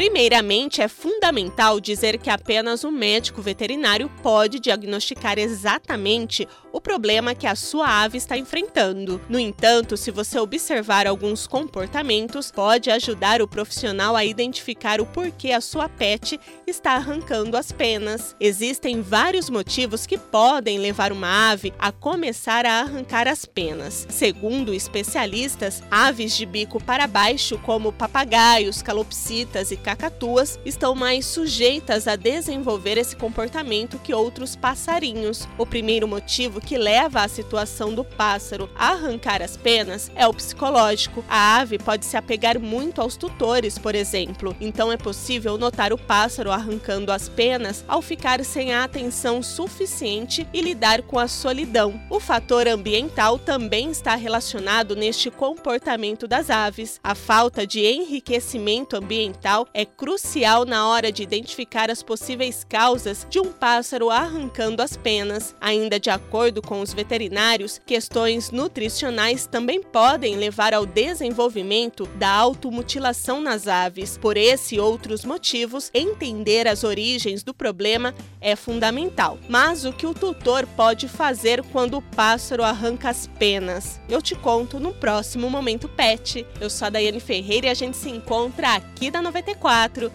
Primeiramente, é fundamental dizer que apenas o médico veterinário pode diagnosticar exatamente o problema que a sua ave está enfrentando. No entanto, se você observar alguns comportamentos, pode ajudar o profissional a identificar o porquê a sua pet está arrancando as penas. Existem vários motivos que podem levar uma ave a começar a arrancar as penas. Segundo especialistas, aves de bico para baixo, como papagaios, calopsitas e cacatuas, estão mais sujeitas a desenvolver esse comportamento que outros passarinhos. O primeiro motivo que leva à situação do pássaro a arrancar as penas é o psicológico. A ave pode se apegar muito aos tutores, por exemplo, então é possível notar o pássaro arrancando as penas ao ficar sem a atenção suficiente e lidar com a solidão. O fator ambiental também está relacionado neste comportamento das aves. A falta de enriquecimento ambiental é crucial na hora de identificar as possíveis causas de um pássaro arrancando as penas. Ainda de acordo com os veterinários, questões nutricionais também podem levar ao desenvolvimento da automutilação nas aves. Por esse e outros motivos, entender as origens do problema é fundamental. Mas o que o tutor pode fazer quando o pássaro arranca as penas? Eu te conto no próximo Momento Pet. Eu sou a Daiane Ferreira e a gente se encontra aqui da 94.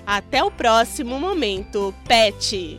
Até o próximo Momento Pet.